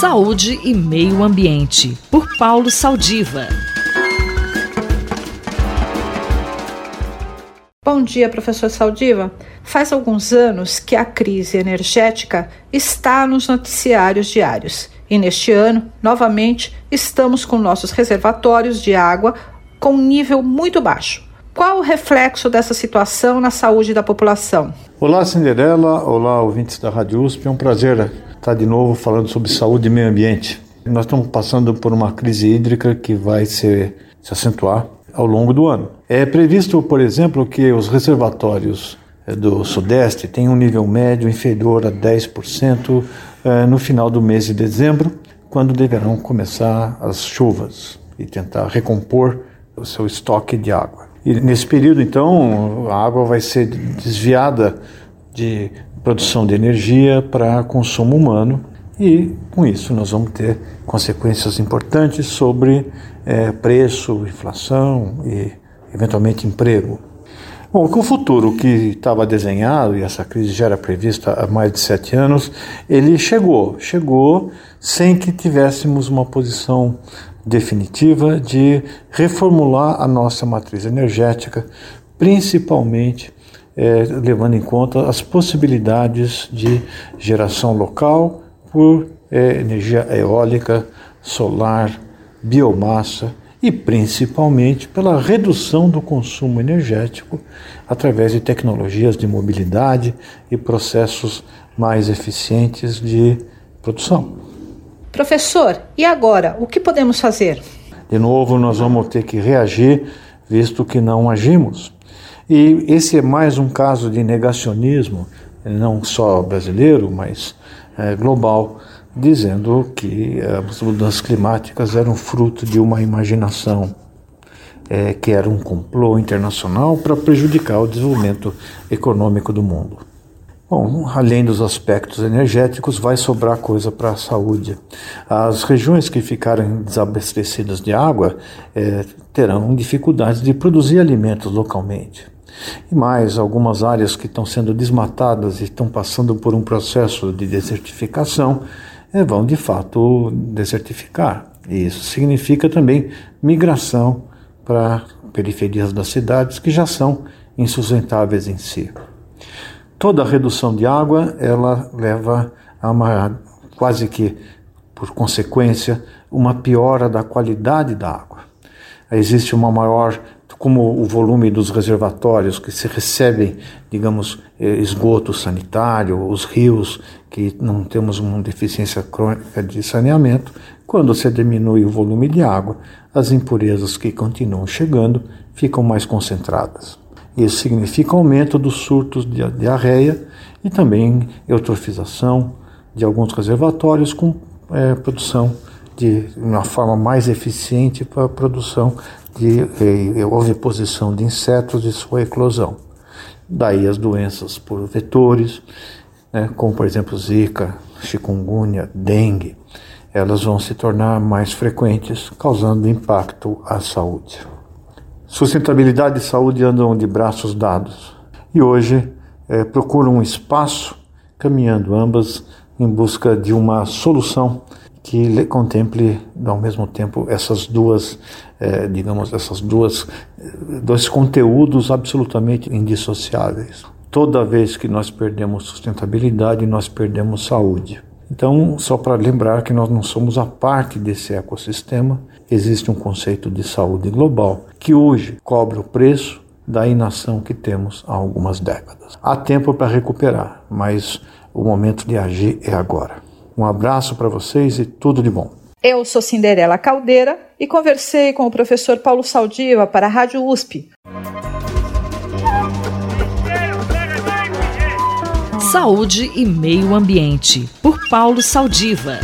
Saúde e Meio Ambiente, por Paulo Saldiva. Bom dia, professor Saldiva. Faz alguns anos que a crise energética está nos noticiários diários. E neste ano, novamente, estamos com nossos reservatórios de água com nível muito baixo. Qual o reflexo dessa situação na saúde da população? Olá, Cinderela. Olá, ouvintes da Rádio USP. É um prazer estar de novo falando sobre saúde e meio ambiente. Nós estamos passando por uma crise hídrica que vai se, se acentuar ao longo do ano. É previsto, por exemplo, que os reservatórios eh, do Sudeste tenham um nível médio inferior a 10% eh, no final do mês de dezembro, quando deverão começar as chuvas e tentar recompor o seu estoque de água. E nesse período, então, a água vai ser desviada de produção de energia para consumo humano e com isso nós vamos ter consequências importantes sobre é, preço, inflação e eventualmente emprego. Bom, com o futuro que estava desenhado, e essa crise já era prevista há mais de sete anos, ele chegou, chegou sem que tivéssemos uma posição definitiva de reformular a nossa matriz energética, principalmente é, levando em conta as possibilidades de geração local por é, energia eólica, solar, biomassa e principalmente pela redução do consumo energético através de tecnologias de mobilidade e processos mais eficientes de produção. Professor, e agora? O que podemos fazer? De novo, nós vamos ter que reagir, visto que não agimos. E esse é mais um caso de negacionismo, não só brasileiro, mas é, global, dizendo que as mudanças climáticas eram fruto de uma imaginação, é, que era um complô internacional para prejudicar o desenvolvimento econômico do mundo. Bom, além dos aspectos energéticos, vai sobrar coisa para a saúde. As regiões que ficarem desabastecidas de água é, terão dificuldades de produzir alimentos localmente. E mais, algumas áreas que estão sendo desmatadas e estão passando por um processo de desertificação é, vão de fato desertificar. E isso significa também migração para periferias das cidades que já são insustentáveis em si toda redução de água ela leva a uma quase que por consequência uma piora da qualidade da água. Existe uma maior como o volume dos reservatórios que se recebem, digamos, eh, esgoto sanitário, os rios que não temos uma deficiência crônica de saneamento, quando se diminui o volume de água, as impurezas que continuam chegando ficam mais concentradas. Isso significa aumento dos surtos de diarreia e também eutrofização de alguns reservatórios com é, produção de uma forma mais eficiente para a produção de é, oviposição de insetos e sua eclosão. Daí as doenças por vetores, né, como por exemplo zika, chikungunya, dengue, elas vão se tornar mais frequentes, causando impacto à saúde. Sustentabilidade e saúde andam de braços dados e hoje é, procuram um espaço caminhando ambas em busca de uma solução que contemple ao mesmo tempo essas duas, é, digamos, essas duas, dois conteúdos absolutamente indissociáveis. Toda vez que nós perdemos sustentabilidade, nós perdemos saúde. Então, só para lembrar que nós não somos a parte desse ecossistema, existe um conceito de saúde global que hoje cobra o preço da inação que temos há algumas décadas. Há tempo para recuperar, mas o momento de agir é agora. Um abraço para vocês e tudo de bom. Eu sou Cinderela Caldeira e conversei com o professor Paulo Saldiva para a Rádio USP. Saúde e Meio Ambiente, por Paulo Saldiva.